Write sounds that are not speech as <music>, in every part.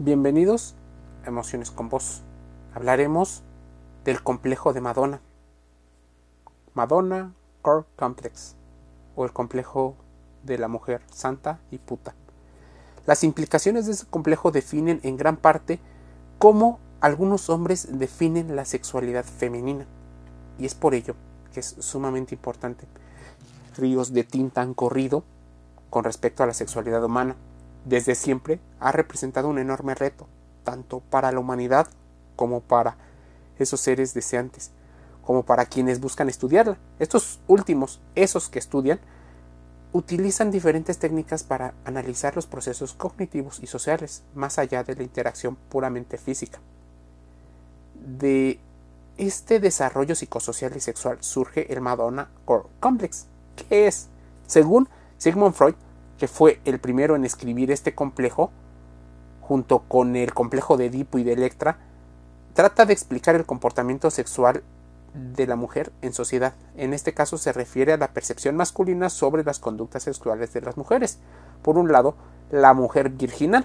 Bienvenidos a Emociones con Voz. Hablaremos del complejo de Madonna. Madonna Core Complex o el complejo de la mujer santa y puta. Las implicaciones de este complejo definen en gran parte cómo algunos hombres definen la sexualidad femenina. Y es por ello que es sumamente importante. Ríos de tinta han corrido con respecto a la sexualidad humana desde siempre ha representado un enorme reto, tanto para la humanidad como para esos seres deseantes, como para quienes buscan estudiarla. Estos últimos, esos que estudian, utilizan diferentes técnicas para analizar los procesos cognitivos y sociales, más allá de la interacción puramente física. De este desarrollo psicosocial y sexual surge el Madonna Core Complex, que es, según Sigmund Freud, que fue el primero en escribir este complejo, junto con el complejo de Edipo y de Electra, trata de explicar el comportamiento sexual de la mujer en sociedad. En este caso se refiere a la percepción masculina sobre las conductas sexuales de las mujeres. Por un lado, la mujer virginal,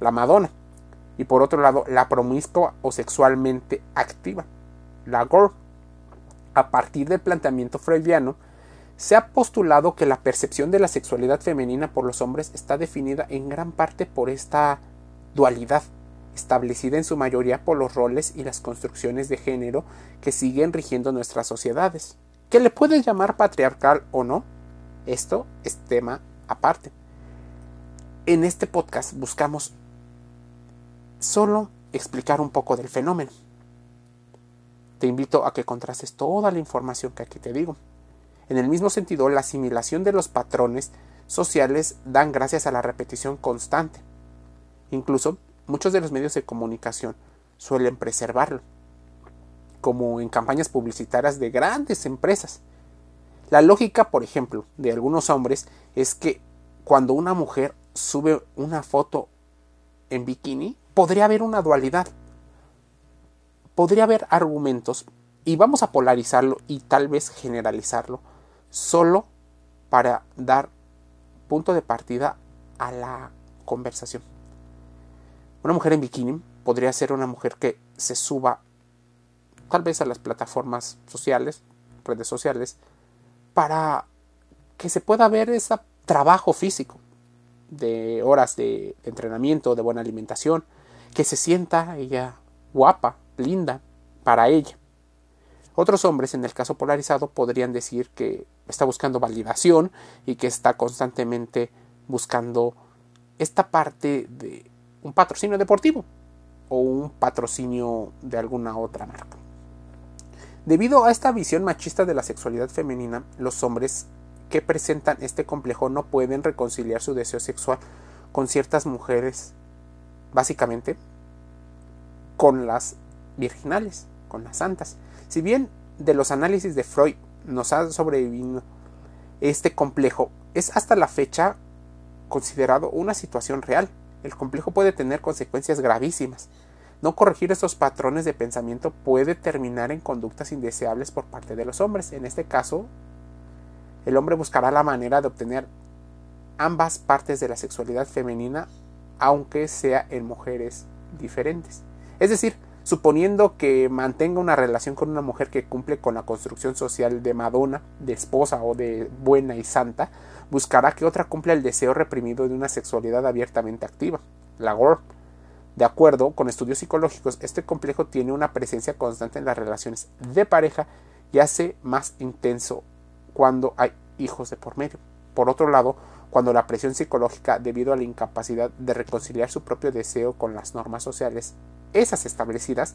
la Madonna, y por otro lado, la promiscua o sexualmente activa, la Gore. A partir del planteamiento freudiano, se ha postulado que la percepción de la sexualidad femenina por los hombres está definida en gran parte por esta dualidad, establecida en su mayoría por los roles y las construcciones de género que siguen rigiendo nuestras sociedades. ¿Que le puedes llamar patriarcal o no? Esto es tema aparte. En este podcast buscamos solo explicar un poco del fenómeno. Te invito a que contrastes toda la información que aquí te digo. En el mismo sentido, la asimilación de los patrones sociales dan gracias a la repetición constante. Incluso muchos de los medios de comunicación suelen preservarlo, como en campañas publicitarias de grandes empresas. La lógica, por ejemplo, de algunos hombres es que cuando una mujer sube una foto en bikini, podría haber una dualidad. Podría haber argumentos, y vamos a polarizarlo y tal vez generalizarlo, solo para dar punto de partida a la conversación. Una mujer en bikini podría ser una mujer que se suba tal vez a las plataformas sociales, redes sociales, para que se pueda ver ese trabajo físico de horas de entrenamiento, de buena alimentación, que se sienta ella guapa, linda para ella. Otros hombres, en el caso polarizado, podrían decir que está buscando validación y que está constantemente buscando esta parte de un patrocinio deportivo o un patrocinio de alguna otra marca. Debido a esta visión machista de la sexualidad femenina, los hombres que presentan este complejo no pueden reconciliar su deseo sexual con ciertas mujeres, básicamente con las virginales, con las santas. Si bien de los análisis de Freud nos ha sobrevivido este complejo, es hasta la fecha considerado una situación real. El complejo puede tener consecuencias gravísimas. No corregir estos patrones de pensamiento puede terminar en conductas indeseables por parte de los hombres. En este caso, el hombre buscará la manera de obtener ambas partes de la sexualidad femenina, aunque sea en mujeres diferentes. Es decir, suponiendo que mantenga una relación con una mujer que cumple con la construcción social de Madonna, de esposa o de buena y santa, buscará que otra cumpla el deseo reprimido de una sexualidad abiertamente activa, la gore. De acuerdo con estudios psicológicos, este complejo tiene una presencia constante en las relaciones de pareja y hace más intenso cuando hay hijos de por medio. Por otro lado, cuando la presión psicológica debido a la incapacidad de reconciliar su propio deseo con las normas sociales, esas establecidas,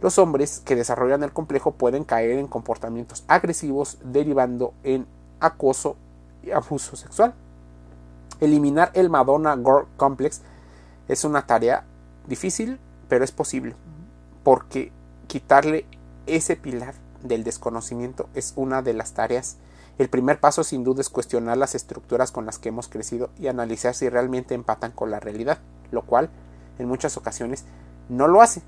los hombres que desarrollan el complejo pueden caer en comportamientos agresivos derivando en acoso y abuso sexual. Eliminar el Madonna Gore Complex es una tarea difícil, pero es posible, porque quitarle ese pilar del desconocimiento es una de las tareas el primer paso sin duda es cuestionar las estructuras con las que hemos crecido y analizar si realmente empatan con la realidad, lo cual en muchas ocasiones no lo hace.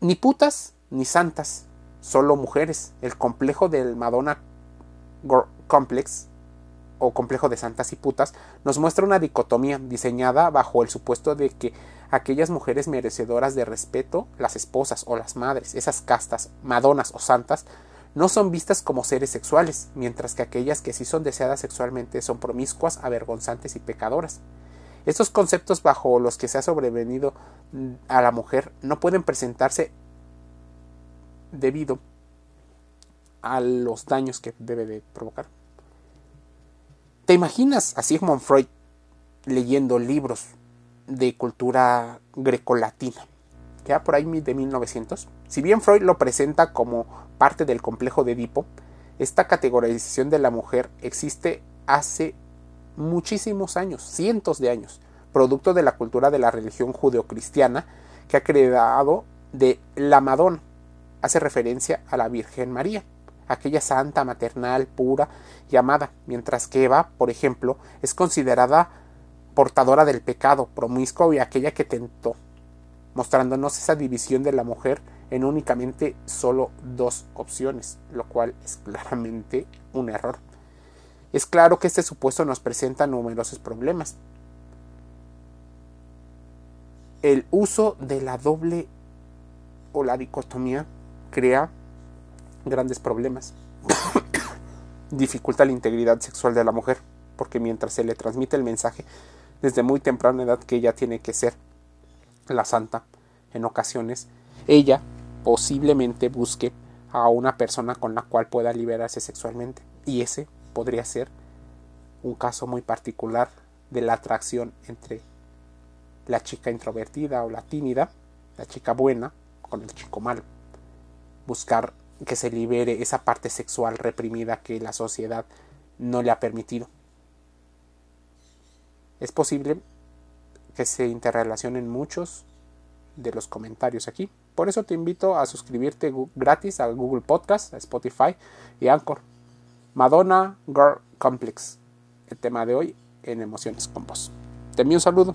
Ni putas ni santas, solo mujeres. El complejo del Madonna Complex o complejo de santas y putas nos muestra una dicotomía diseñada bajo el supuesto de que aquellas mujeres merecedoras de respeto, las esposas o las madres, esas castas, madonas o santas, no son vistas como seres sexuales, mientras que aquellas que sí son deseadas sexualmente son promiscuas, avergonzantes y pecadoras. Estos conceptos bajo los que se ha sobrevenido mm, a la mujer no pueden presentarse debido a los daños que debe de provocar. ¿Te imaginas a Sigmund Freud leyendo libros de cultura grecolatina? Que por ahí de 1900. Si bien Freud lo presenta como parte del complejo de Edipo, esta categorización de la mujer existe hace muchísimos años, cientos de años, producto de la cultura de la religión judeocristiana que ha creado de la Madonna. Hace referencia a la Virgen María, aquella santa, maternal, pura y amada, mientras que Eva, por ejemplo, es considerada portadora del pecado, promiscuo y aquella que tentó, mostrándonos esa división de la mujer en únicamente solo dos opciones, lo cual es claramente un error. Es claro que este supuesto nos presenta numerosos problemas. El uso de la doble o la dicotomía crea grandes problemas. <coughs> Dificulta la integridad sexual de la mujer, porque mientras se le transmite el mensaje desde muy temprana edad que ella tiene que ser la santa, en ocasiones, ella posiblemente busque a una persona con la cual pueda liberarse sexualmente. Y ese podría ser un caso muy particular de la atracción entre la chica introvertida o la tímida, la chica buena, con el chico malo. Buscar que se libere esa parte sexual reprimida que la sociedad no le ha permitido. Es posible que se interrelacionen muchos de los comentarios aquí. Por eso te invito a suscribirte gratis a Google Podcast, a Spotify y Anchor. Madonna Girl Complex, el tema de hoy en Emociones con. Te envío un saludo.